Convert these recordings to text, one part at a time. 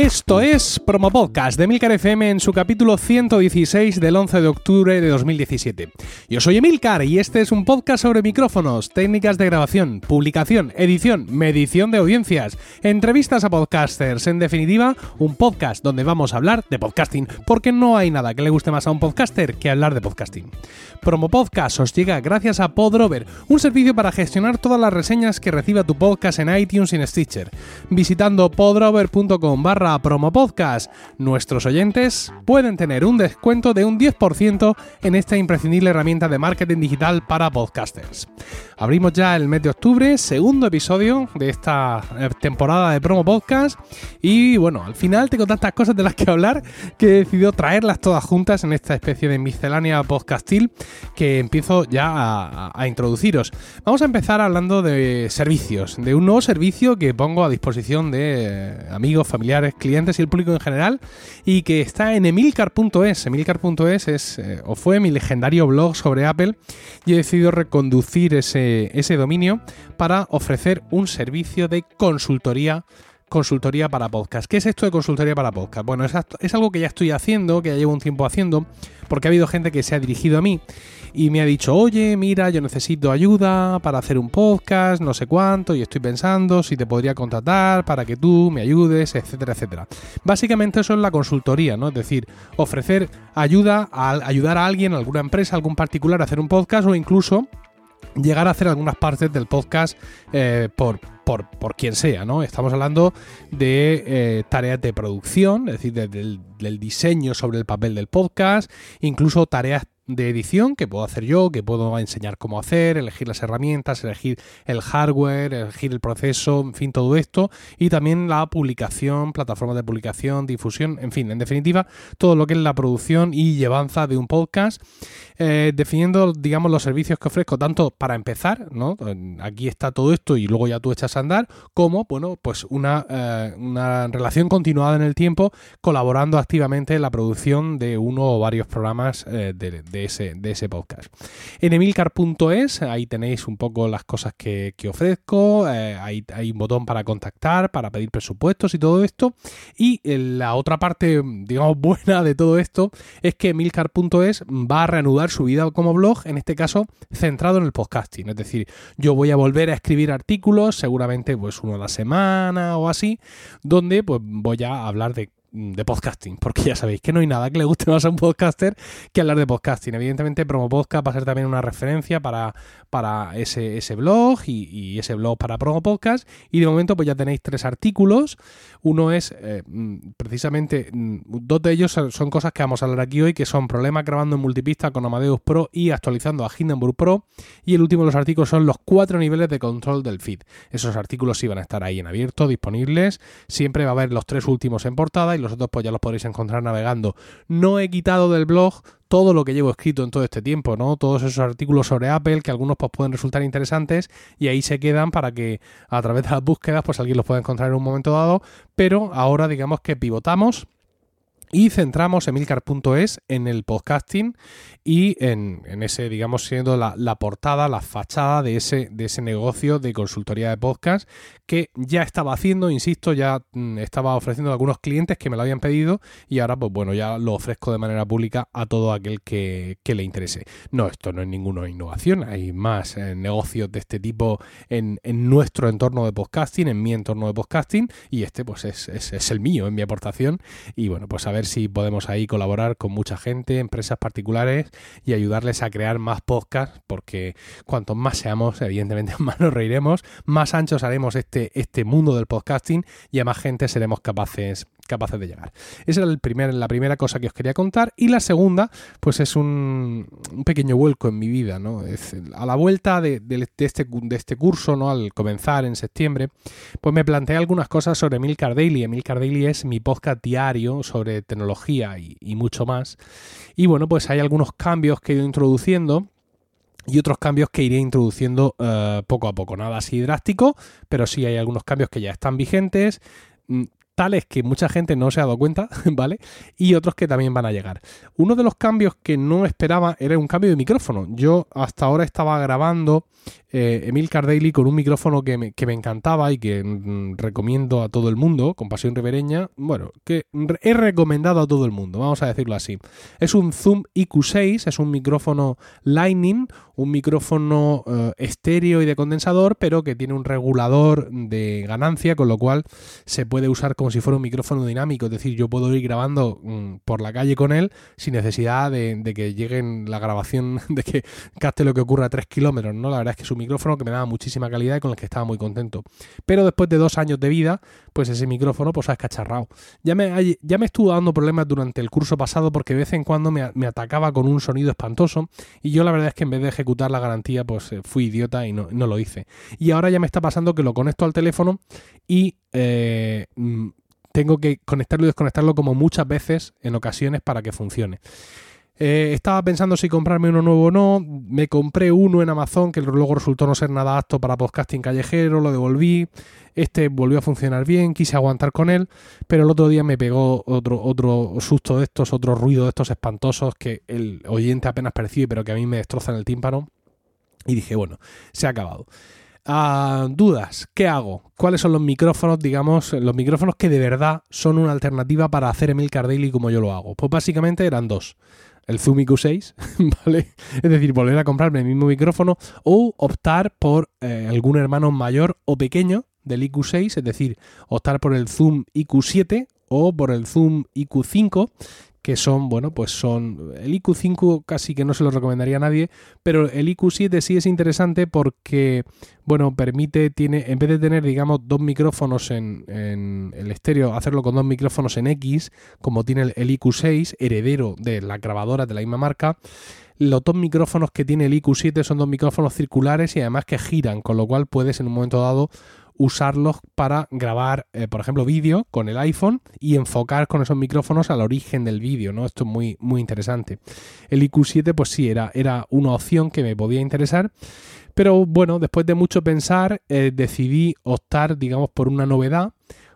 Esto es Promo Podcast de Milcar FM en su capítulo 116 del 11 de octubre de 2017. Yo soy Emilcar y este es un podcast sobre micrófonos, técnicas de grabación, publicación, edición, medición de audiencias, entrevistas a podcasters, en definitiva, un podcast donde vamos a hablar de podcasting, porque no hay nada que le guste más a un podcaster que hablar de podcasting. Promo Podcast os llega gracias a Podrover, un servicio para gestionar todas las reseñas que reciba tu podcast en iTunes y en Stitcher. Visitando podrover.com barra promo podcast, nuestros oyentes pueden tener un descuento de un 10% en esta imprescindible herramienta de marketing digital para podcasters. Abrimos ya el mes de octubre, segundo episodio de esta eh, temporada de promo podcast y bueno, al final tengo tantas cosas de las que hablar que he decidido traerlas todas juntas en esta especie de miscelánea podcastil que empiezo ya a, introduciros. Vamos a empezar hablando de servicios, de un nuevo servicio que pongo a disposición de amigos, familiares, clientes y el público en general, y que está en emilcar.es. Emilcar.es es, eh, o fue mi legendario blog sobre Apple, y he decidido reconducir ese, ese dominio para ofrecer un servicio de consultoría consultoría para podcast. ¿Qué es esto de consultoría para podcast? Bueno, es, algo que ya estoy haciendo, que ya llevo un tiempo haciendo, porque ha habido gente que se ha dirigido a mí y me ha dicho, oye, mira, yo necesito ayuda para hacer un podcast, no sé cuánto, y estoy pensando si te podría contratar para que tú me ayudes, etcétera, etcétera. Básicamente eso es la consultoría, ¿no? Es decir, ofrecer ayuda a ayudar a alguien, a alguna empresa, a algún particular a hacer un podcast o incluso llegar a hacer algunas partes del podcast eh, por, por, por, quien sea, ¿no? Estamos hablando de eh, tareas de producción, es decir, del, del diseño sobre el papel del podcast, incluso tareas de edición que puedo hacer yo, que puedo enseñar cómo hacer, elegir las herramientas, elegir el hardware, elegir el proceso, en fin, todo esto. Y también la publicación, plataformas de publicación, difusión, en fin, en definitiva, todo lo que es la producción y llevanza de un podcast, eh, definiendo, digamos, los servicios que ofrezco, tanto para empezar, ¿no? Aquí está todo esto y luego ya tú echas a andar, como, bueno, pues una, eh, una relación continuada en el tiempo, colaborando activamente en la producción de uno o varios programas eh, de de ese, de ese podcast. En emilcar.es, ahí tenéis un poco las cosas que, ofrezco, eh, hay, un botón para contactar, para pedir presupuestos y todo esto. Y eh, la otra parte, digamos, buena de todo esto es que emilcar.es va a reanudar su vida como blog, en este caso centrado en el podcasting. Es decir, yo voy a volver a escribir artículos, seguramente pues uno a la semana o así, donde pues voy a hablar de de podcasting, porque ya sabéis que no hay nada que le guste más a un podcaster que hablar de podcasting. Evidentemente, Promo Podcast va a ser también una referencia para, para ese, ese blog y, ese blog para Promo Podcast. Y de momento, pues ya tenéis tres artículos. Uno es eh, mm, precisamente, mm, dos de ellos son cosas que vamos a hablar aquí hoy, que son problemas grabando en multipista con Amadeus Pro y actualizando a Hindenburg Pro. Y el último de los artículos son los cuatro niveles de control del feed. Esos artículos sí van a estar ahí en abierto, disponibles. Siempre va a haber los tres últimos en portada y los otros pues ya los podréis encontrar navegando. No he quitado del blog todo lo que llevo escrito en todo este tiempo, ¿no? Todos esos artículos sobre Apple que algunos pues pueden resultar interesantes y ahí se quedan para que a través de las búsquedas pues alguien los pueda encontrar en un momento dado, pero ahora digamos que pivotamos y centramos emilcar.es en el podcasting y en, ese, digamos, siendo la, portada, la fachada de ese, de ese negocio de consultoría de podcast que ya estaba haciendo, insisto, ya mm, estaba ofreciendo a algunos clientes que me lo habían pedido y ahora, pues bueno, ya lo ofrezco de manera pública a todo aquel que, le interese. No, esto no es ninguna innovación, hay más eh, negocios de este tipo en, nuestro entorno de podcasting, en mi entorno de podcasting y este pues es, es, es el mío, en mi aportación y bueno, pues a ver si podemos ahí colaborar con mucha gente, empresas particulares y ayudarles a crear más podcasts porque cuanto más seamos, evidentemente más nos reiremos, más anchos haremos este, este, mundo del podcasting y a más gente seremos capaces, capaces de llegar. Esa primer, la primera cosa que os quería contar. Y la segunda, pues es un, pequeño vuelco en mi vida. ¿no? a la vuelta de, este, de este curso, ¿no? al comenzar en septiembre, pues me planteé algunas cosas sobre Milcar Daily. Emilcar Daily es mi podcast diario sobre tecnología y, mucho más. Y bueno, pues hay algunos cambios que he ido introduciendo y otros cambios que iré introduciendo eh, poco a poco. Nada así drástico, pero sí hay algunos cambios que ya están vigentes. Mm, tales que mucha gente no se ha dado cuenta, ¿vale? Y otros que también van a llegar. Uno de los cambios que no esperaba era un cambio de micrófono. Yo hasta ahora estaba grabando eh, Emil Cardaily con un micrófono que me, encantaba y que mm, recomiendo a todo el mundo, con pasión ribereña. Bueno, que he recomendado a todo el mundo, vamos a decirlo así. Es un Zoom IQ6, es un micrófono Lightning, un micrófono eh, estéreo y de condensador, pero que tiene un regulador de ganancia, con lo cual se puede usar como si fuera un micrófono dinámico. Es decir, yo puedo ir grabando mm, por la calle con él sin necesidad de, que lleguen la grabación, de que capte lo que ocurra a 3 kilómetros, ¿no? La verdad es que es un micrófono que me daba muchísima calidad y con el que estaba muy contento. Pero después de dos años de vida, pues ese micrófono pues ha escacharrado. Ya me, ya me estuvo dando problemas durante el curso pasado porque de vez en cuando me, atacaba con un sonido espantoso y yo la verdad es que en vez de ejecutar la garantía pues eh, fui idiota y no, lo hice. Y ahora ya me está pasando que lo conecto al teléfono y eh, mm, tengo que conectarlo y desconectarlo como muchas veces en ocasiones para que funcione. Eh, estaba pensando si comprarme uno nuevo o no. Me compré uno en Amazon que luego resultó no ser nada apto para podcasting callejero, lo devolví. Este volvió a funcionar bien, quise aguantar con él, pero el otro día me pegó otro, otro susto de estos, otro ruido de estos espantosos que el oyente apenas percibe, pero que a mí me destrozan el tímpano. Y dije, bueno, se ha acabado. Ah, dudas, ¿qué hago? ¿Cuáles son los micrófonos, digamos, los micrófonos que de verdad son una alternativa para hacer Emil Daily como yo lo hago? Pues básicamente eran dos el Zoom IQ6, ¿vale? Es decir, volver a comprarme el mismo micrófono o optar por eh, algún hermano mayor o pequeño del IQ6, es decir, optar por el Zoom IQ7 o por el Zoom IQ5, que son, bueno, pues son. El IQ5 casi que no se lo recomendaría a nadie, pero el IQ7 sí es interesante porque, bueno, permite, tiene, en vez de tener, digamos, dos micrófonos en, el estéreo, hacerlo con dos micrófonos en X, como tiene el, el IQ6, heredero de la grabadora de la misma marca. Los dos micrófonos que tiene el IQ7 son dos micrófonos circulares y además que giran, con lo cual puedes en un momento dado usarlos para grabar, eh, por ejemplo, vídeo con el iPhone y enfocar con esos micrófonos al origen del vídeo, ¿no? Esto es muy, muy interesante. El IQ7, pues sí, era, era una opción que me podía interesar. Pero bueno, después de mucho pensar, eh, decidí optar, digamos, por una novedad.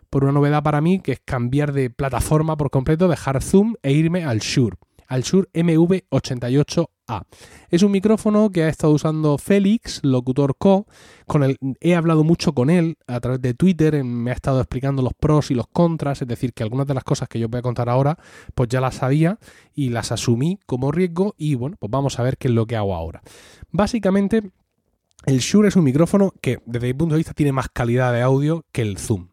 Por una novedad para mí, que es cambiar de plataforma por completo, dejar Zoom e irme al Shure al Shure MV88A. Es un micrófono que ha estado usando Félix, locutor co, con el he hablado mucho con él a través de Twitter, me ha estado explicando los pros y los contras, es decir, que algunas de las cosas que yo voy a contar ahora, pues ya las sabía y las asumí como riesgo y bueno, pues vamos a ver qué es lo que hago ahora. Básicamente, el Shure es un micrófono que desde mi punto de vista tiene más calidad de audio que el Zoom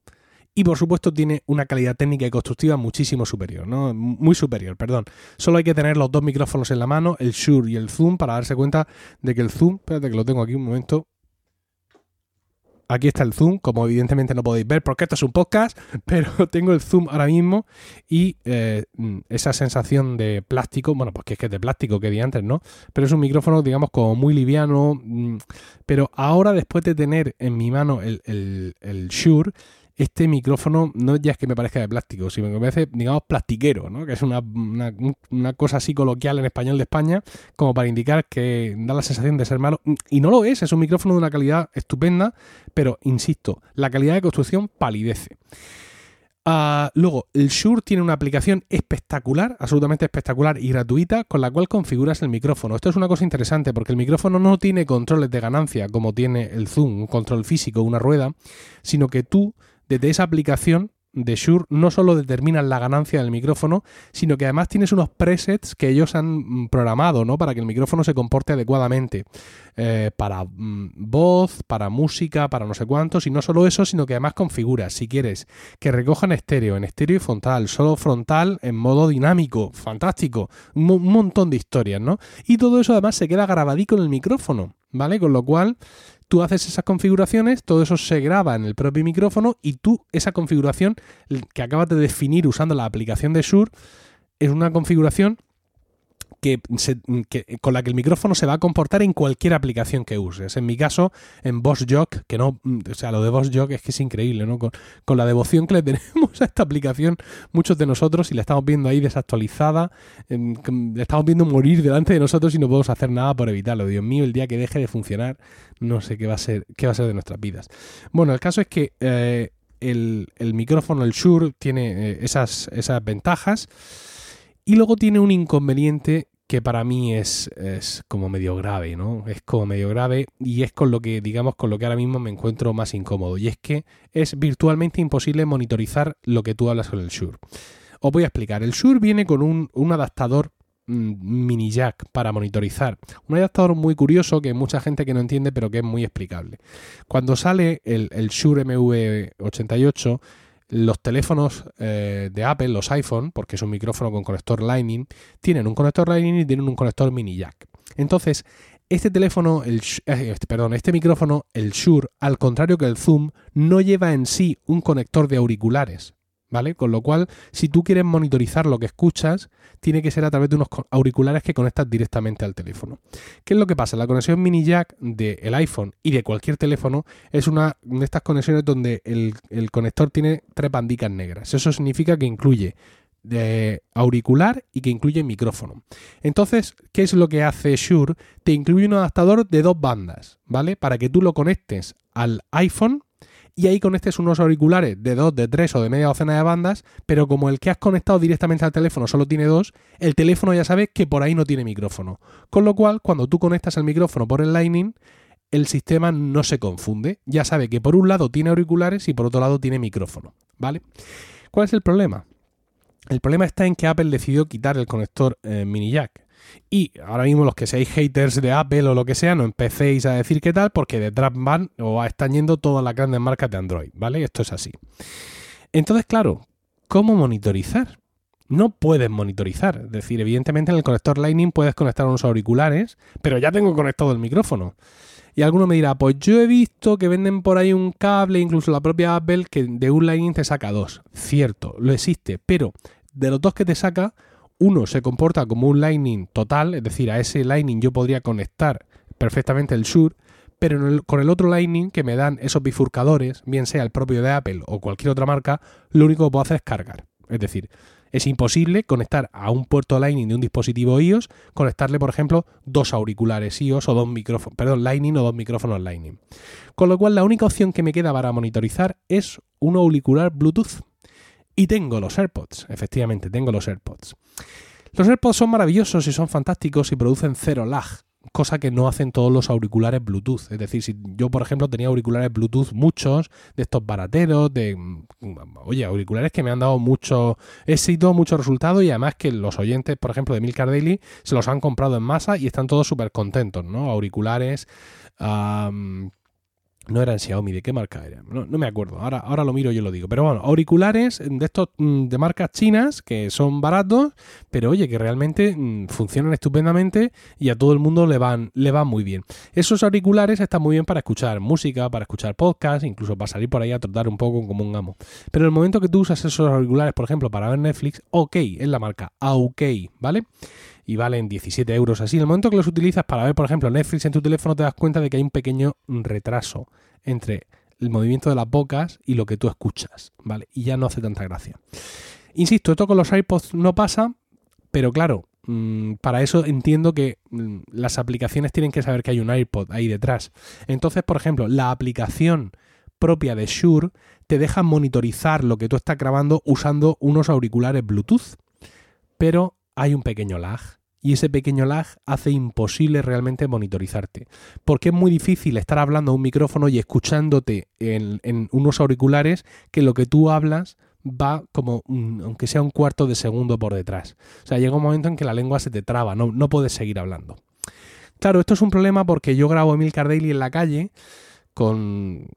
y por supuesto tiene una calidad técnica y constructiva muchísimo superior, ¿no? Muy superior, perdón. Solo hay que tener los dos micrófonos en la mano, el Shure y el Zoom, para darse cuenta de que el Zoom, espérate que lo tengo aquí un momento. Aquí está el zoom, como evidentemente no podéis ver porque esto es un podcast, pero tengo el zoom ahora mismo y eh, esa sensación de plástico, bueno, pues que es que es de plástico que di antes, ¿no? Pero es un micrófono, digamos, como muy liviano, mm, pero ahora después de tener en mi mano el, el, el Shure, este micrófono no ya es que me parezca de plástico, sino que me parece, digamos, plastiquero, ¿no? que es una, cosa así coloquial en español de España, como para indicar que da la sensación de ser malo. Y no lo es, es un micrófono de una calidad estupenda, pero insisto, la calidad de construcción palidece. Ah, luego, el Shure tiene una aplicación espectacular, absolutamente espectacular y gratuita, con la cual configuras el micrófono. Esto es una cosa interesante porque el micrófono no tiene controles de ganancia como tiene el Zoom, un control físico, una rueda, sino que tú desde esa aplicación de Shure no solo determinan la ganancia del micrófono, sino que además tienes unos presets que ellos han mm, programado, ¿no? Para que el micrófono se comporte adecuadamente. Eh, para mm, voz, para música, para no sé cuántos. Y no solo eso, sino que además configuras, si quieres, que recojan estéreo, en estéreo y frontal, solo frontal en modo dinámico. Fantástico. Un, un montón de historias, ¿no? Y todo eso además se queda grabadito en el micrófono. ¿Vale? Con lo cual, tú haces esas configuraciones, todo eso se graba en el propio micrófono y tú esa configuración que acabas de definir usando la aplicación de Shure es una configuración que, con la que el micrófono se va a comportar en cualquier aplicación que uses. En mi caso, en Boss Jock, que no, o sea, lo de Boss Jock es que es increíble, ¿no? Con, la devoción que le tenemos a esta aplicación, muchos de nosotros, y la estamos viendo ahí desactualizada, la estamos viendo morir delante de nosotros y no podemos hacer nada por evitarlo. Dios mío, el día que deje de funcionar, no sé qué va a ser, qué va a ser de nuestras vidas. Bueno, el caso es que eh, el, micrófono, el Shure, tiene eh, esas ventajas. Y luego tiene un inconveniente que para mí es, es, como medio grave, ¿no? Es como medio grave y es con lo que, digamos, con lo que ahora mismo me encuentro más incómodo. Y es que es virtualmente imposible monitorizar lo que tú hablas con el Shure. Os voy a explicar. El Shure viene con un, un adaptador mm, mini jack para monitorizar. Un adaptador muy curioso que mucha gente que no entiende pero que es muy explicable. Cuando sale el, el Shure MV88 los teléfonos eh, de Apple, los iPhone, porque es un micrófono con conector Lightning, tienen un conector Lightning y tienen un conector mini jack. Entonces, este teléfono, el, eh, este, perdón, este micrófono, el Shure, al contrario que el Zoom, no lleva en sí un conector de auriculares. ¿Vale? Con lo cual, si tú quieres monitorizar lo que escuchas, tiene que ser a través de unos auriculares que conectas directamente al teléfono. ¿Qué es lo que pasa? La conexión mini jack del iPhone y de cualquier teléfono es una de estas conexiones donde el, el conector tiene tres bandicas negras. Eso significa que incluye de auricular y que incluye micrófono. Entonces, ¿qué es lo que hace Shure? Te incluye un adaptador de dos bandas, ¿vale? Para que tú lo conectes al iPhone y ahí conectes unos auriculares de dos, de tres o de media docena de bandas, pero como el que has conectado directamente al teléfono solo tiene dos, el teléfono ya sabe que por ahí no tiene micrófono. Con lo cual, cuando tú conectas el micrófono por el Lightning, el sistema no se confunde. Ya sabe que por un lado tiene auriculares y por otro lado tiene micrófono. ¿Vale? ¿Cuál es el problema? El problema está en que Apple decidió quitar el conector eh, mini jack. Y ahora mismo los que seáis haters de Apple o lo que sea, no empecéis a decir qué tal, porque detrás van o están yendo todas las grandes marcas de Android, ¿vale? Esto es así. Entonces, claro, ¿cómo monitorizar? No puedes monitorizar. Es decir, evidentemente en el conector Lightning puedes conectar unos auriculares, pero ya tengo conectado el micrófono. Y alguno me dirá, pues yo he visto que venden por ahí un cable, incluso la propia Apple, que de un Lightning te saca dos. Cierto, lo existe, pero de los dos que te saca, uno se comporta como un Lightning total, es decir, a ese Lightning yo podría conectar perfectamente el Shure, pero con el otro Lightning que me dan esos bifurcadores, bien sea el propio de Apple o cualquier otra marca, lo único que puedo hacer es cargar. Es decir, es imposible conectar a un puerto Lightning de un dispositivo iOS, conectarle, por ejemplo, dos auriculares iOS o dos micrófonos, perdón, Lightning o dos micrófonos Lightning. Con lo cual, la única opción que me queda para monitorizar es un auricular Bluetooth. Y tengo los AirPods, efectivamente, tengo los AirPods. Los AirPods son maravillosos y son fantásticos y producen cero lag, cosa que no hacen todos los auriculares Bluetooth. Es decir, si yo, por ejemplo, tenía auriculares Bluetooth muchos, de estos barateros, de, mm, oye, auriculares que me han dado mucho éxito, mucho resultado y además que los oyentes, por ejemplo, de Milcar Daily, se los han comprado en masa y están todos súper contentos, ¿no? Auriculares no eran Xiaomi, ¿de qué marca eran? No, me acuerdo, ahora, ahora lo miro y yo lo digo. Pero bueno, auriculares de estos mm, de marcas chinas que son baratos, pero oye, que realmente mm, funcionan estupendamente y a todo el mundo le van, le muy bien. Esos auriculares están muy bien para escuchar música, para escuchar podcast, incluso para salir por ahí a trotar un poco como un amo. Pero el momento que tú usas esos auriculares, por ejemplo, para ver Netflix, OK, es la marca OK, ¿vale? Y valen 17 euros así. En el momento que los utilizas para ver, por ejemplo, Netflix en tu teléfono, te das cuenta de que hay un pequeño retraso entre el movimiento de las bocas y lo que tú escuchas, ¿vale? Y ya no hace tanta gracia. Insisto, esto con los iPods no pasa, pero claro, mm, para eso entiendo que mm, las aplicaciones tienen que saber que hay un iPod ahí detrás. Entonces, por ejemplo, la aplicación propia de Shure te deja monitorizar lo que tú estás grabando usando unos auriculares Bluetooth. Pero hay un pequeño lag y ese pequeño lag hace imposible realmente monitorizarte. Porque es muy difícil estar hablando a un micrófono y escuchándote en, unos auriculares que lo que tú hablas va como, aunque sea un cuarto de segundo por detrás. O sea, llega un momento en que la lengua se te traba, no, puedes seguir hablando. Claro, esto es un problema porque yo grabo Emil Cardelli en la calle con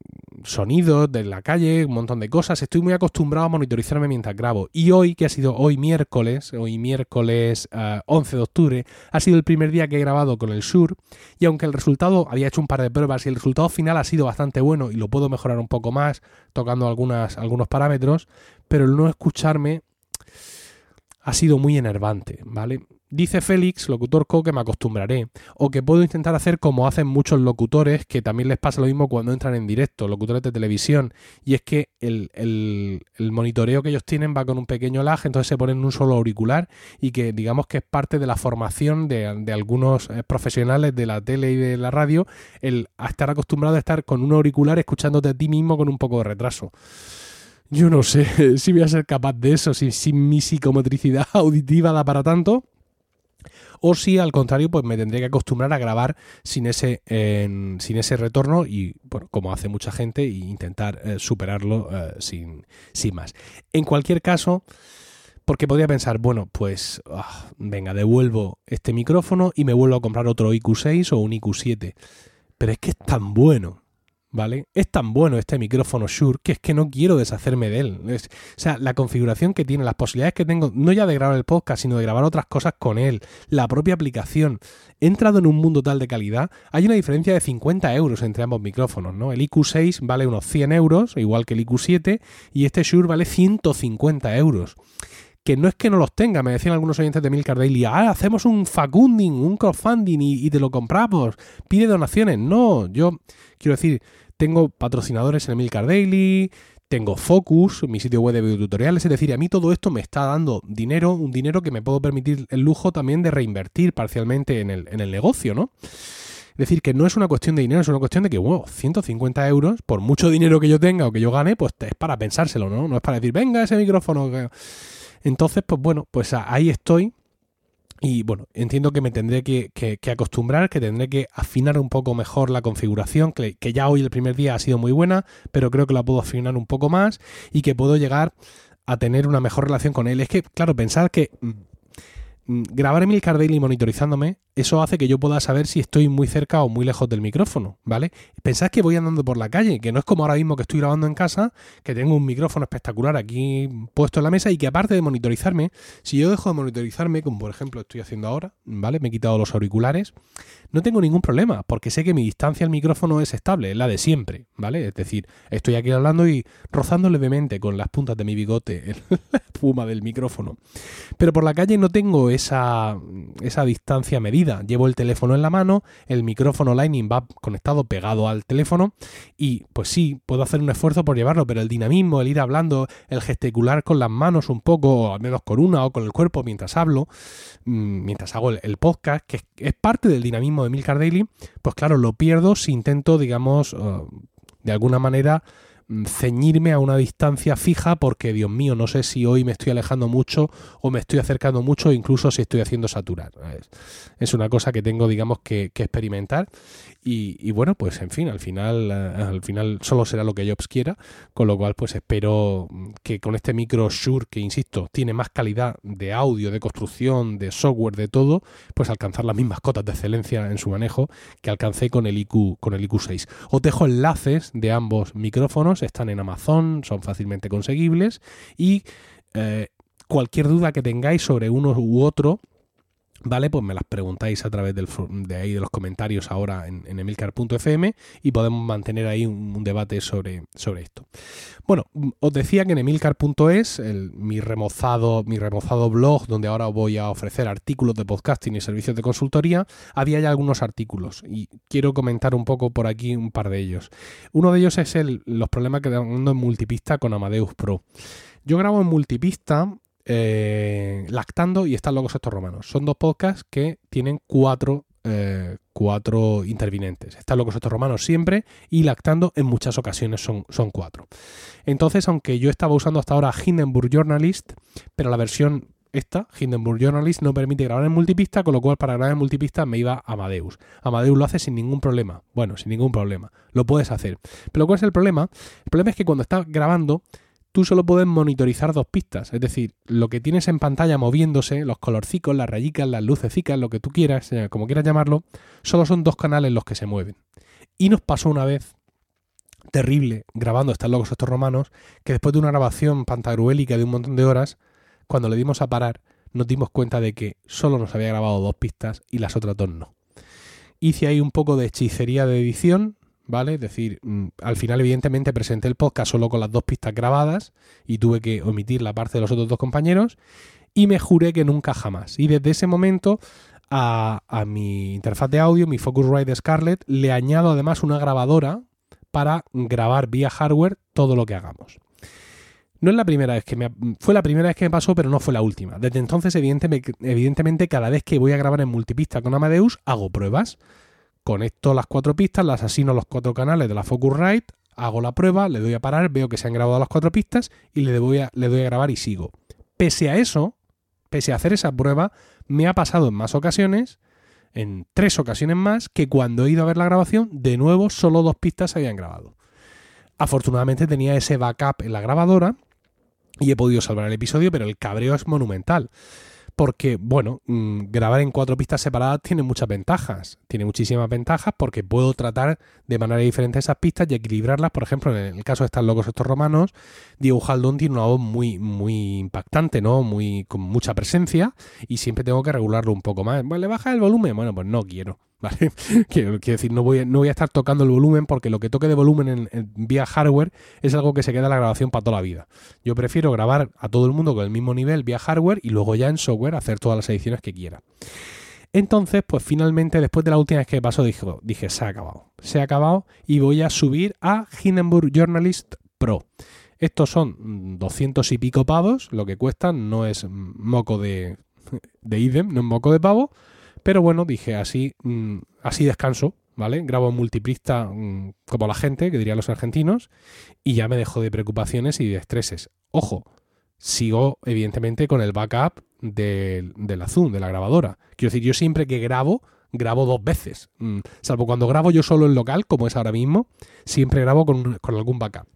sonidos de la calle, un montón de cosas. Estoy muy acostumbrado a monitorizarme mientras grabo. Y hoy, que ha sido hoy miércoles, hoy miércoles 11 eh, de octubre, ha sido el primer día que he grabado con el Sur. Y aunque el resultado, había hecho un par de pruebas y el resultado final ha sido bastante bueno y lo puedo mejorar un poco más tocando algunas, algunos parámetros, pero el no escucharme ha sido muy enervante, ¿vale? Dice Félix, locutor co, que me acostumbraré, o que puedo intentar hacer como hacen muchos locutores, que también les pasa lo mismo cuando entran en directo, locutores de televisión, y es que el, monitoreo que ellos tienen va con un pequeño lag, entonces se ponen un solo auricular y que digamos que es parte de la formación de, algunos eh, profesionales de la tele y de la radio, el estar acostumbrado a estar con un auricular escuchándote a ti mismo con un poco de retraso. Yo no sé si voy a ser capaz de eso, si, si mi psicomotricidad auditiva da para tanto o si al contrario pues me tendré que acostumbrar a grabar sin ese, sin ese retorno y como hace mucha gente, e intentar eh, superarlo eh, sin, sin más. En cualquier caso, porque podría pensar, bueno, pues ah, venga, devuelvo este micrófono y me vuelvo a comprar otro IQ6 o un IQ7. Pero es que es tan bueno ¿vale? Es tan bueno este micrófono Shure que es que no quiero deshacerme de él. o sea, la configuración que tiene, las posibilidades que tengo, no ya de grabar el podcast, sino de grabar otras cosas con él, la propia aplicación. He entrado en un mundo tal de calidad, hay una diferencia de 50 euros entre ambos micrófonos, ¿no? El IQ6 vale unos 100 euros, igual que el IQ7, y este Shure vale 150 euros que no es que no los tenga, me decían algunos oyentes de Milcar Daily, ah, hacemos un facunding, un crowdfunding y, te lo compramos, pide donaciones. No, yo quiero decir, tengo patrocinadores en Emilcar Daily, tengo Focus, mi sitio web de videotutoriales, es decir, a mí todo esto me está dando dinero, un dinero que me puedo permitir el lujo también de reinvertir parcialmente en el, en el negocio, ¿no? Es decir, que no es una cuestión de dinero, es una cuestión de que, wow, 150 euros, por mucho dinero que yo tenga o que yo gane, pues es para pensárselo, ¿no? No es para decir, venga ese micrófono. Entonces, pues bueno, pues ahí estoy y bueno, entiendo que me tendré que, acostumbrar, que tendré que afinar un poco mejor la configuración, que, que, ya hoy el primer día ha sido muy buena, pero creo que la puedo afinar un poco más y que puedo llegar a tener una mejor relación con él. Es que, claro, pensar que mm, mm, grabar Emilcar Daily monitorizándome eso hace que yo pueda saber si estoy muy cerca o muy lejos del micrófono, ¿vale? Pensad que voy andando por la calle, que no es como ahora mismo que estoy grabando en casa, que tengo un micrófono espectacular aquí puesto en la mesa y que aparte de monitorizarme, si yo dejo de monitorizarme, como por ejemplo estoy haciendo ahora, ¿vale? Me he quitado los auriculares, no tengo ningún problema, porque sé que mi distancia al micrófono es estable, es la de siempre, ¿vale? Es decir, estoy aquí hablando y rozando levemente con las puntas de mi bigote la espuma del micrófono. Pero por la calle no tengo esa, esa distancia medida Llevo el teléfono en la mano, el micrófono Lightning va conectado pegado al teléfono y pues sí, puedo hacer un esfuerzo por llevarlo, pero el dinamismo, el ir hablando, el gesticular con las manos un poco, o al menos con una o con el cuerpo mientras hablo, mm, mientras hago el, podcast, que es, parte del dinamismo de Milcar Daily, pues claro, lo pierdo si intento, digamos, de alguna manera ceñirme a una distancia fija porque, Dios mío, no sé si hoy me estoy alejando mucho o me estoy acercando mucho, incluso si estoy haciendo saturar. Es una cosa que tengo, digamos, que, experimentar y, bueno, pues en fin, al final, eh, al final solo será lo que Jobs quiera, con lo cual pues espero que con este micro Shure, que insisto, tiene más calidad de audio, de construcción, de software, de todo, pues alcanzar las mismas cotas de excelencia en su manejo que alcancé con el IQ, con el IQ6. Os dejo enlaces de ambos micrófonos están en Amazon, son fácilmente conseguibles y eh, cualquier duda que tengáis sobre uno u otro, ¿vale? Pues me las preguntáis a través de ahí de los comentarios ahora en, emilcar.fm y podemos mantener ahí un, debate sobre, sobre esto. Bueno, os decía que en emilcar.es, mi remozado, mi remozado blog, donde ahora voy a ofrecer artículos de podcasting y servicios de consultoría, había ya algunos artículos y quiero comentar un poco por aquí un par de ellos. Uno de ellos es el, los problemas que tengo en multipista con Amadeus Pro. Yo grabo en multipista eh, Lactando y Están locos estos romanos. Son dos podcasts que tienen cuatro, eh, cuatro intervinientes. Están locos estos romanos siempre y Lactando en muchas ocasiones son, son cuatro. Entonces, aunque yo estaba usando hasta ahora Hindenburg Journalist, pero la versión esta, Hindenburg Journalist, no permite grabar en multipista, con lo cual para grabar en multipista me iba Amadeus. Amadeus lo hace sin ningún problema. Bueno, sin ningún problema. Lo puedes hacer. Pero ¿cuál es el problema? El problema es que cuando estás grabando tú solo puedes monitorizar dos pistas. Es decir, lo que tienes en pantalla moviéndose, los colorcicos, las rayicas, las lucecicas, lo que tú quieras, eh, como quieras llamarlo, solo son dos canales los que se mueven. Y nos pasó una vez terrible grabando Están locos estos romanos, que después de una grabación pantagruélica de un montón de horas, cuando le dimos a parar, nos dimos cuenta de que solo nos había grabado dos pistas y las otras dos no. Hice ahí un poco de hechicería de edición, ¿vale? Es decir, mm, al final evidentemente presenté el podcast solo con las dos pistas grabadas y tuve que omitir la parte de los otros dos compañeros y me juré que nunca jamás. Y desde ese momento a, mi interfaz de audio, mi Focusrite Scarlett, le añado además una grabadora para grabar vía hardware todo lo que hagamos. No es la primera vez que me fue la primera vez que me pasó, pero no fue la última. Desde entonces, evidentemente, evidentemente, cada vez que voy a grabar en multipista con Amadeus, hago pruebas conecto las cuatro pistas, las asigno a los cuatro canales de la Focusrite, Hago la prueba, le doy a parar, veo que se han grabado las cuatro pistas y le a, le doy a grabar y sigo. Pese a eso, pese a hacer esa prueba, me ha pasado en más ocasiones, en tres ocasiones más, que cuando he ido a ver la grabación, de nuevo solo dos pistas se habían grabado. Afortunadamente tenía ese backup en la grabadora y he podido salvar el episodio, pero el cabreo es monumental porque, bueno, mm, grabar en cuatro pistas separadas tiene muchas ventajas. Tiene muchísimas ventajas porque puedo tratar de manera diferente esas pistas y equilibrarlas. Por ejemplo, en el caso de estos locos estos romanos, Diego Jaldón tiene una voz muy, muy impactante, ¿no? Muy, con mucha presencia y siempre tengo que regularlo un poco más. Bueno, ¿le baja el volumen? Bueno, pues no quiero. quiero, decir, no voy, a estar tocando el volumen porque lo que toque de volumen en, vía hardware es algo que se queda en la grabación para toda la vida. Yo prefiero grabar a todo el mundo con el mismo nivel vía hardware y luego ya en software hacer todas las ediciones que quiera. Entonces, pues finalmente, después de la última vez que pasó, dije, dije, se ha acabado. Se ha acabado y voy a subir a Hindenburg Journalist Pro. Estos son 200 y pico pavos, lo que cuestan, no es moco de, de idem, no es moco de pavo, pero bueno, dije así, mm, así descanso, ¿vale? Grabo en multiprista mm, como la gente, que dirían los argentinos, y ya me dejo de preocupaciones y de estreses. Ojo, sigo evidentemente con el backup de, la Zoom, de la grabadora. Quiero decir, yo siempre que grabo, grabo dos veces. Mm, salvo cuando grabo yo solo en local, como es ahora mismo, siempre grabo con, algún backup.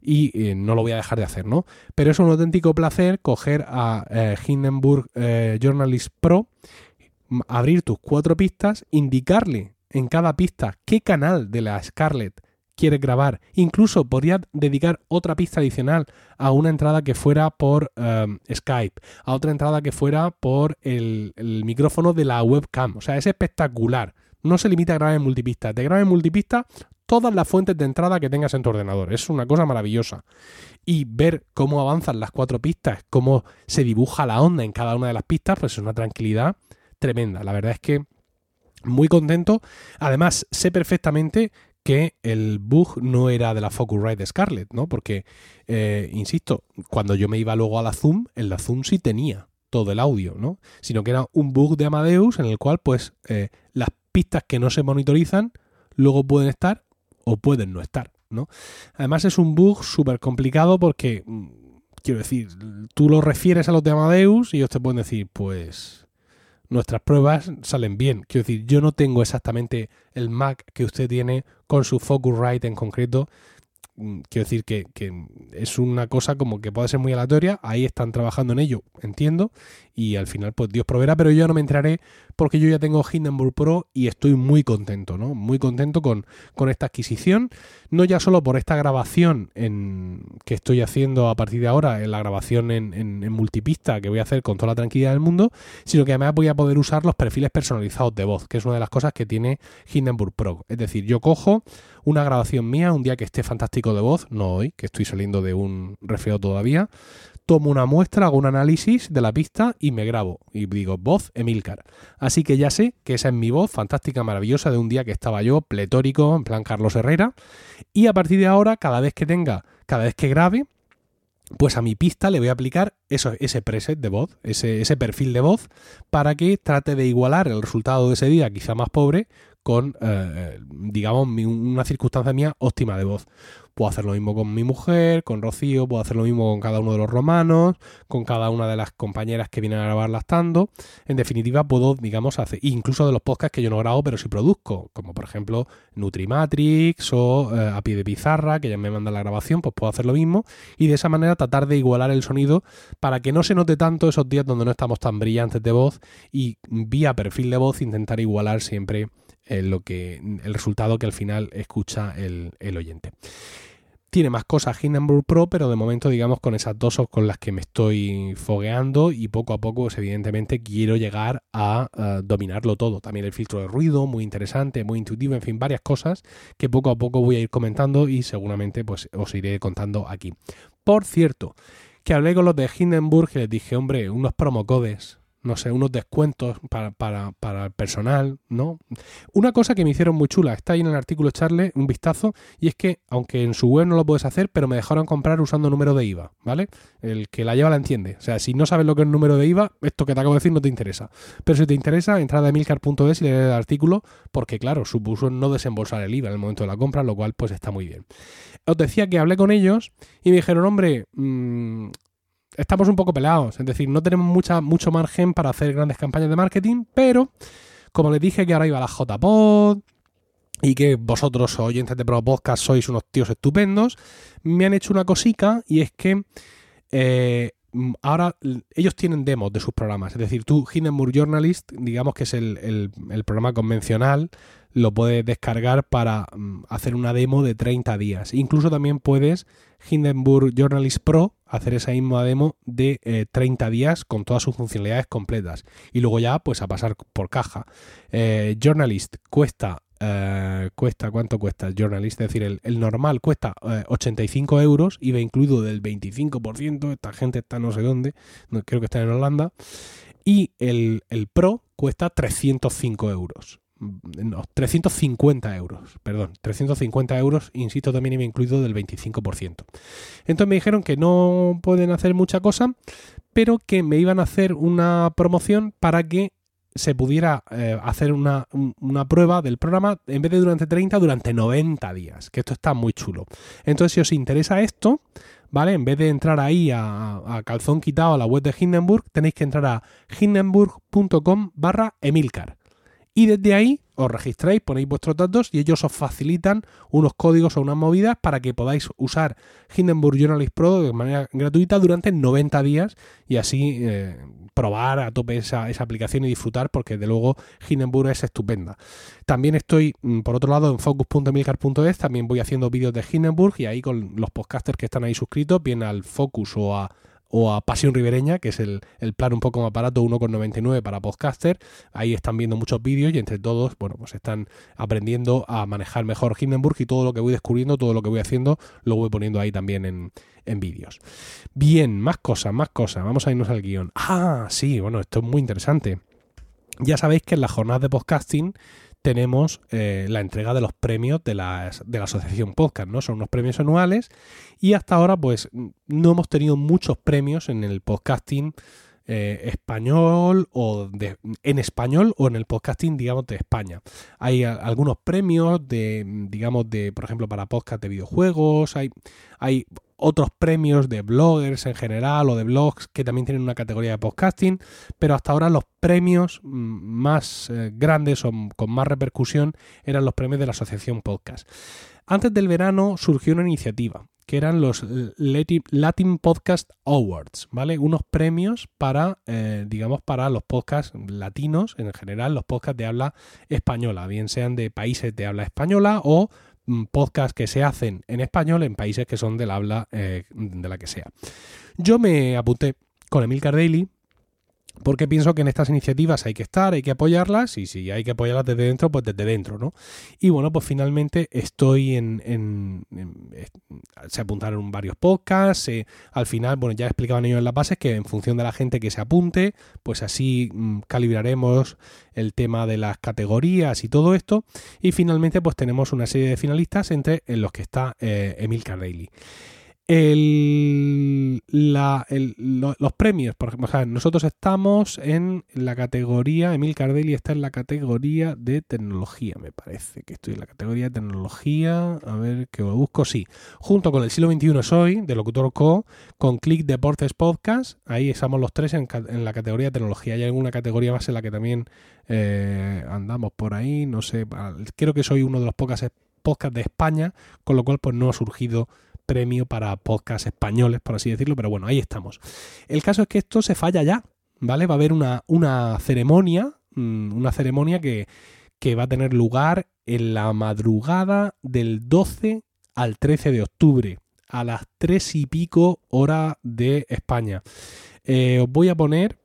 Y eh, no lo voy a dejar de hacer, ¿no? Pero es un auténtico placer coger a eh, Hindenburg eh, Journalist Pro abrir tus cuatro pistas, indicarle en cada pista qué canal de la Scarlett quieres grabar. Incluso podría dedicar otra pista adicional a una entrada que fuera por em, Skype, a otra entrada que fuera por el, micrófono de la webcam. O sea, es espectacular. No se limita a grabar en multipista. Te graba en multipista todas las fuentes de entrada que tengas en tu ordenador. Es una cosa maravillosa. Y ver cómo avanzan las cuatro pistas, cómo se dibuja la onda en cada una de las pistas, pues es una tranquilidad tremenda. La verdad es que muy contento. Además, sé perfectamente que el bug no era de la Focusrite de Scarlett, ¿no? Porque, eh, insisto, cuando yo me iba luego a la Zoom, en la Zoom sí tenía todo el audio, ¿no? Sino que era un bug de Amadeus en el cual, pues, eh, las pistas que no se monitorizan luego pueden estar o pueden no estar, ¿no? Además es un bug súper complicado porque, mm, quiero decir, tú lo refieres a los de Amadeus y ellos te pueden decir, pues nuestras pruebas salen bien. Quiero decir, yo no tengo exactamente el Mac que usted tiene con su Focusrite en concreto. Mm, quiero decir que, es una cosa como que puede ser muy aleatoria. Ahí están trabajando en ello, entiendo. Y al final, pues Dios proveerá, pero yo no me entraré porque yo ya tengo Hindenburg Pro y estoy muy contento, ¿no? Muy contento con, con esta adquisición. No ya solo por esta grabación en, que estoy haciendo a partir de ahora, en la grabación en, en, multipista que voy a hacer con toda la tranquilidad del mundo, sino que además voy a poder usar los perfiles personalizados de voz, que es una de las cosas que tiene Hindenburg Pro. Es decir, yo cojo una grabación mía un día que esté fantástico de voz, no hoy, que estoy saliendo de un resfriado todavía, tomo una muestra, hago un análisis de la pista y me grabo. Y digo, voz Emilcar. Así que ya sé que esa es mi voz fantástica, maravillosa de un día que estaba yo pletórico, en plan Carlos Herrera. Y a partir de ahora, cada vez que tenga, cada vez que grabe, pues a mi pista le voy a aplicar eso, ese preset de voz, ese, ese perfil de voz, para que trate de igualar el resultado de ese día, quizá más pobre, con, eh, digamos, una circunstancia mía óptima de voz. Puedo hacer lo mismo con mi mujer, con Rocío, puedo hacer lo mismo con cada uno de los romanos, con cada una de las compañeras que vienen a grabar lastando. En definitiva, puedo, digamos, hacer, incluso de los podcasts que yo no grabo, pero sí produzco, como por ejemplo Nutrimatrix o eh, a pie de pizarra, que ya me manda la grabación, pues puedo hacer lo mismo y de esa manera tratar de igualar el sonido para que no se note tanto esos días donde no estamos tan brillantes de voz y vía perfil de voz intentar igualar siempre eh, lo que, el resultado que al final escucha el, el oyente. Tiene más cosas Hindenburg Pro, pero de momento, digamos, con esas dos con las que me estoy fogueando y poco a poco, pues, evidentemente, quiero llegar a, dominarlo todo. También el filtro de ruido, muy interesante, muy intuitivo, en fin, varias cosas que poco a poco voy a ir comentando y seguramente pues os iré contando aquí. Por cierto, que hablé con los de Hindenburg y les dije, hombre, unos promocodes no sé, unos descuentos para, para, para, el personal, ¿no? Una cosa que me hicieron muy chula, está ahí en el artículo, echarle un vistazo, y es que, aunque en su web no lo puedes hacer, pero me dejaron comprar usando número de IVA, ¿vale? El que la lleva la entiende. O sea, si no sabes lo que es el número de IVA, esto que te acabo de decir no te interesa. Pero si te interesa, entrada a milcar.es y leer el artículo, porque claro, supuso no desembolsar el IVA en el momento de la compra, lo cual pues está muy bien. Os decía que hablé con ellos y me dijeron, hombre, mmm, estamos un poco pelados, es decir, no tenemos mucha, mucho margen para hacer grandes campañas de marketing, pero como les dije que ahora iba la JPod y que vosotros, oyentes de Pro Podcast, sois unos tíos estupendos, me han hecho una cosica y es que eh, ahora ellos tienen demos de sus programas. Es decir, tú, Hindenburg Journalist, digamos que es el, el programa convencional, lo puedes descargar para mm, hacer una demo de 30 días. Incluso también puedes Hindenburg Journalist Pro hacer esa misma demo de 30 eh, días con todas sus funcionalidades completas. Y luego ya pues a pasar por caja. Eh, Journalist cuesta eh, cuesta, ¿cuánto cuesta el Journalist? Es decir, el, normal cuesta 85 euros, IVA incluido del 25%, esta gente está no sé dónde, creo que está en Holanda, y el, el Pro cuesta 305 euros no, 350 euros, perdón, 350 euros, insisto, también me incluido del 25%. Entonces me dijeron que no pueden hacer mucha cosa, pero que me iban a hacer una promoción para que se pudiera eh, hacer una, prueba del programa en vez de durante 30, durante 90 días, que esto está muy chulo. Entonces, si os interesa esto, ¿vale? En vez de entrar ahí a, a calzón quitado a la web de Hindenburg, tenéis que entrar a hindenburg.com barra Emilcar y desde ahí os registráis, ponéis vuestros datos y ellos os facilitan unos códigos o unas movidas para que podáis usar Hindenburg Journalist Pro de manera gratuita durante 90 días y así eh, probar a tope esa, esa, aplicación y disfrutar porque de luego Hindenburg es estupenda. También estoy, mm, por otro lado, en focus.milcar.es, también voy haciendo vídeos de Hindenburg y ahí con los podcasters que están ahí suscritos, bien al Focus o a o a Pasión Ribereña, que es el, plan un poco más barato, 1,99 para podcaster. Ahí están viendo muchos vídeos y entre todos, bueno, pues están aprendiendo a manejar mejor Hindenburg y todo lo que voy descubriendo, todo lo que voy haciendo, lo voy poniendo ahí también en, en vídeos. Bien, más cosas, más cosas. Vamos a irnos al guion. Ah, sí, bueno, esto es muy interesante. Ya sabéis que en la jornada de podcasting tenemos eh, la entrega de los premios de la, de la asociación podcast, ¿no? Son unos premios anuales y hasta ahora pues no hemos tenido muchos premios en el podcasting eh, español o en español o en el podcasting, digamos, de España. Hay algunos premios de, digamos, de, por ejemplo, para podcast de videojuegos, hay, hay otros premios de bloggers en general o de blogs que también tienen una categoría de podcasting, pero hasta ahora los premios mm, más eh, grandes o con más repercusión eran los premios de la Asociación Podcast. Antes del verano surgió una iniciativa que eran los Latin Podcast Awards, ¿vale? Unos premios para, eh, digamos, para los podcasts latinos, en general, los podcasts de habla española, bien sean de países de habla española o Mm, podcasts que se hacen en español en países que son del habla eh, de la que sea. Yo me apunté con Emil Daily porque pienso que en estas iniciativas hay que estar, hay que apoyarlas y si hay que apoyarlas desde dentro, pues desde dentro, ¿no? Y bueno, pues finalmente estoy en... se apuntaron varios podcasts, al final, bueno, ya explicaban ellos en las bases que en función de la gente que se apunte, pues así mm, calibraremos el tema de las categorías y todo esto. Y finalmente, pues tenemos una serie de finalistas entre los que está eh, Emil Cardelli. El, los premios, por ejemplo, nosotros estamos en la categoría, Emil Cardelli está en la categoría de tecnología, me parece que estoy en la categoría de tecnología, a ver que lo busco, sí, junto con el siglo XXI soy, de Locutor Co, con Click Deportes Podcast, ahí estamos los tres en, la categoría de tecnología, hay alguna categoría más en la que también eh, andamos por ahí, no sé, creo que soy uno de los pocos podcasts de España, con lo cual pues no ha surgido premio para podcast españoles, por así decirlo, pero bueno, ahí estamos. El caso es que esto se falla ya, ¿vale? Va a haber una, una ceremonia, mm, una ceremonia que, que va a tener lugar en la madrugada del 12 al 13 de octubre, a las 3 y pico hora de España. Eh, os voy a poner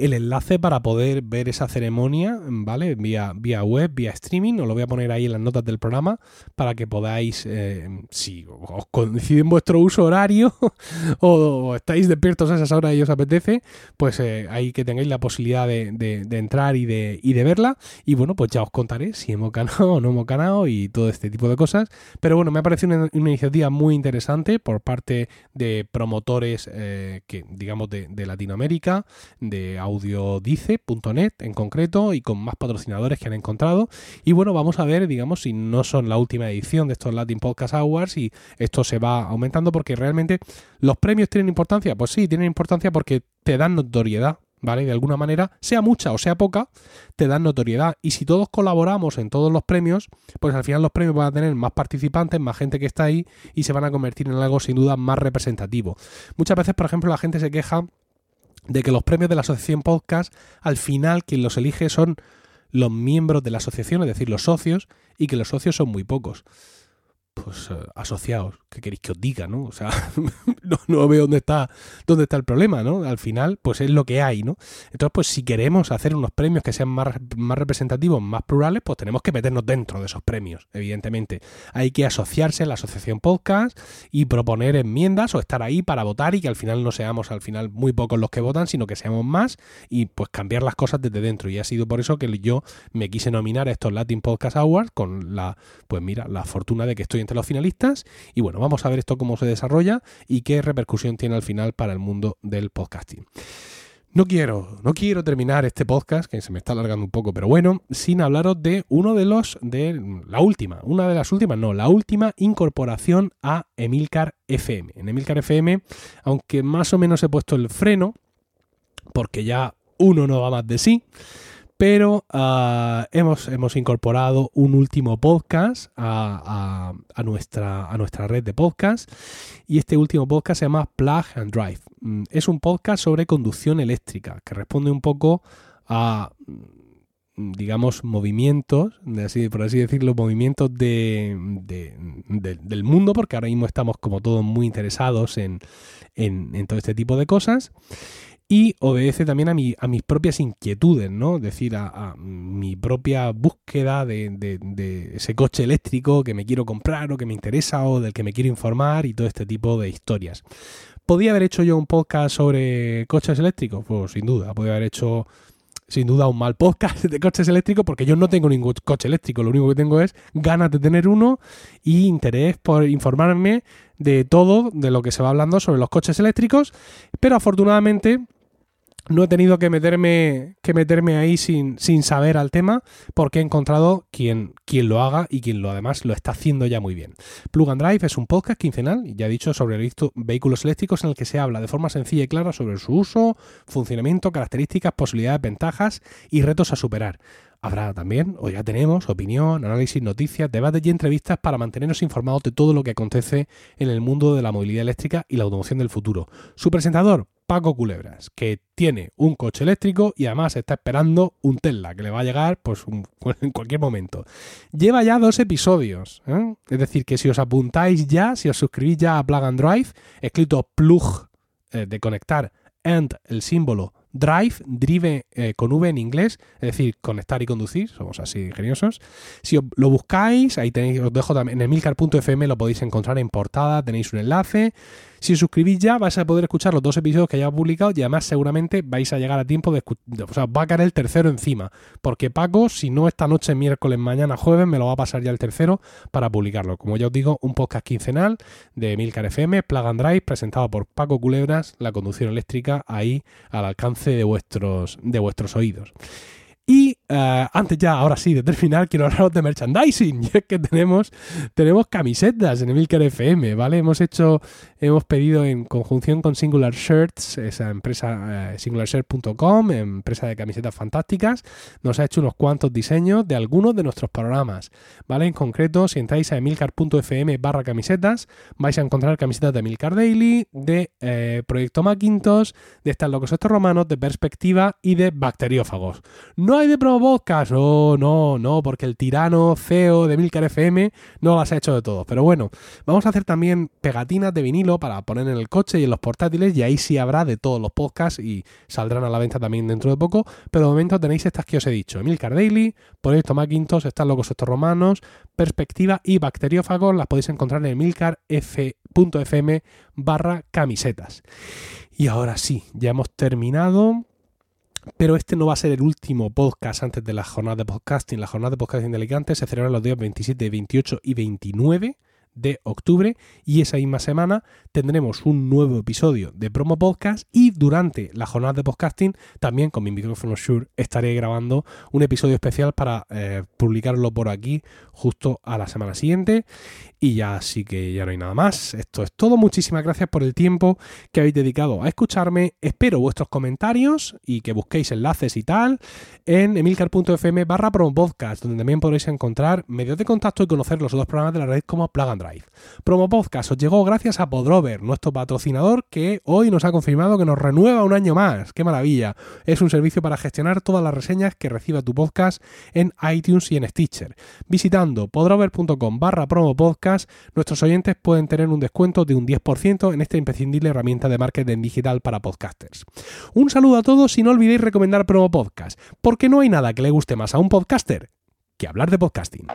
el enlace para poder ver esa ceremonia, ¿vale? Vía, vía web, vía streaming, os lo voy a poner ahí en las notas del programa para que podáis, eh, si os coincide en vuestro uso horario o, estáis despiertos a esas horas y os apetece, pues eh, ahí que tengáis la posibilidad de, entrar y de, y de verla. Y bueno, pues ya os contaré si hemos ganado o no hemos ganado y todo este tipo de cosas. Pero bueno, me ha parecido una, iniciativa muy interesante por parte de promotores eh, que, digamos, de, de Latinoamérica, de audiodice.net en concreto y con más patrocinadores que han encontrado. Y bueno, vamos a ver, digamos, si no son la última edición de estos Latin Podcast Awards y esto se va aumentando porque realmente los premios tienen importancia. Pues sí, tienen importancia porque te dan notoriedad. ¿Vale? De alguna manera, sea mucha o sea poca, te dan notoriedad. Y si todos colaboramos en todos los premios, pues al final los premios van a tener más participantes, más gente que está ahí y se van a convertir en algo sin duda más representativo. Muchas veces, por ejemplo, la gente se queja de que los premios de la asociación podcast, al final quien los elige son los miembros de la asociación, es decir, los socios, y que los socios son muy pocos pues eh, asociados, ¿qué queréis que os diga, no? O sea, no, veo dónde está, dónde está el problema, ¿no? Al final, pues es lo que hay, ¿no? Entonces, pues si queremos hacer unos premios que sean más, más representativos, más plurales, pues tenemos que meternos dentro de esos premios, evidentemente. Hay que asociarse a la asociación podcast y proponer enmiendas o estar ahí para votar y que al final no seamos al final muy pocos los que votan, sino que seamos más y pues cambiar las cosas desde dentro. Y ha sido por eso que yo me quise nominar a estos Latin Podcast Awards con la, pues mira, la fortuna de que estoy entre los finalistas. Y bueno, vamos a ver esto cómo se desarrolla y qué repercusión tiene al final para el mundo del podcasting. No quiero, no quiero terminar este podcast, que se me está alargando un poco, pero bueno, sin hablaros de uno de los, de la última, una de las últimas, no, la última incorporación a Emilcar FM. En Emilcar FM, aunque más o menos he puesto el freno, porque ya uno no va más de sí, pero ah, hemos, hemos, incorporado un último podcast a, nuestra, a nuestra red de podcast y este último podcast se llama Plug and Drive. Mm, es un podcast sobre conducción eléctrica que responde un poco a mm, digamos, movimientos, por así decirlo, movimientos de, del mundo, porque ahora mismo estamos como todos muy interesados en, en todo este tipo de cosas y obedece también a, mi, a mis propias inquietudes, ¿no? Es decir, a, mi propia búsqueda de, ese coche eléctrico que me quiero comprar o que me interesa o del que me quiero informar y todo este tipo de historias. ¿Podía haber hecho yo un podcast sobre coches eléctricos? Pues sin duda, podía haber hecho sin duda un mal podcast de coches eléctricos porque yo no tengo ningún coche eléctrico, lo único que tengo es ganas de tener uno y interés por informarme de todo, de lo que se va hablando sobre los coches eléctricos, pero afortunadamente no he tenido que meterme, que meterme ahí sin, sin saber al tema porque he encontrado quien, quien lo haga y quien lo además lo está haciendo ya muy bien. Plug and Drive es un podcast quincenal, ya he dicho, sobre vehículos eléctricos en el que se habla de forma sencilla y clara sobre su uso, funcionamiento, características, posibilidades, ventajas y retos a superar. Habrá también, o ya tenemos, opinión, análisis, noticias, debates y entrevistas para mantenernos informados de todo lo que acontece en el mundo de la movilidad eléctrica y la automoción del futuro. Su presentador, Paco Culebras, que tiene un coche eléctrico y además está esperando un Tesla que le va a llegar pues, en cualquier momento. Lleva ya dos episodios, ¿eh? es decir, que si os apuntáis ya, si os suscribís ya a Plug and Drive, escrito plug eh, de conectar and el símbolo Drive, drive eh, con V en inglés, es decir, conectar y conducir, somos así ingeniosos. Si lo buscáis, ahí tenéis, os dejo también en emilcar.fm, lo podéis encontrar en portada, tenéis un enlace. Si os suscribís ya, vais a poder escuchar los dos episodios que ya publicado y además seguramente vais a llegar a tiempo de escuchar, o sea, va a caer el tercero encima, porque Paco, si no esta noche, miércoles, mañana, jueves, me lo va a pasar ya el tercero para publicarlo. Como ya os digo, un podcast quincenal de Milcar FM, Plug and Drive, presentado por Paco Culebras, la conducción eléctrica ahí al alcance de vuestros, de vuestros oídos. Y eh, antes ya, ahora sí, de terminar, quiero hablaros de merchandising. Y es que tenemos, tenemos camisetas en Emilcar FM, ¿vale? Hemos hecho, hemos pedido en conjunción con Singular Shirts, esa empresa, eh, singularshirt.com, empresa de camisetas fantásticas, nos ha hecho unos cuantos diseños de algunos de nuestros programas, ¿vale? En concreto, si entráis a emilcar.fm barra camisetas, vais a encontrar camisetas de Emilcar Daily, de eh, Proyecto Macintosh, de Están locos estos romanos, de Perspectiva y de Bacteriófagos. No hay de promo podcast. Oh, no, no, porque el tirano CEO de Milcar FM no las ha hecho de todo. Pero bueno, vamos a hacer también pegatinas de vinilo para poner en el coche y en los portátiles y ahí sí habrá de todos los podcasts y saldrán a la venta también dentro de poco. Pero de momento tenéis estas que os he dicho. Milcar Daily, Proyecto Macintosh, Están locos estos romanos, Perspectiva y Bacteriófagos. Las podéis encontrar en milcar.fm barra camisetas. Y ahora sí, ya hemos terminado. Pero este no va a ser el último podcast antes de la jornada de podcasting. La jornada de podcasting de Alicante se celebra los días 27, 28 y 29 de octubre y esa misma semana tendremos un nuevo episodio de Promo Podcast durante la jornada de podcasting también con mi micrófono Shure estaré grabando un episodio especial para eh, publicarlo por aquí justo a la semana siguiente y ya sí que ya no hay nada más. Esto es todo. Muchísimas gracias por el tiempo que habéis dedicado a escucharme. Espero vuestros comentarios y que busquéis enlaces y tal en emilcar.fm barra podcast donde también podréis encontrar medios de contacto y conocer los otros programas de la red como Plug and Drive. Promo Podcast os llegó gracias a Podrover, nuestro patrocinador que hoy nos ha confirmado que nos renueva un año más. ¡Qué maravilla! Es un servicio para gestionar todas las reseñas que reciba tu podcast en iTunes y en Stitcher. Visitando podrover.com barra promo podcast, nuestros oyentes pueden tener un descuento de un 10% en esta imprescindible herramienta de marketing digital para podcasters. Un saludo a todos y no olvidéis recomendar Promo Podcast, porque no hay nada que le guste más a un podcaster que hablar de podcasting.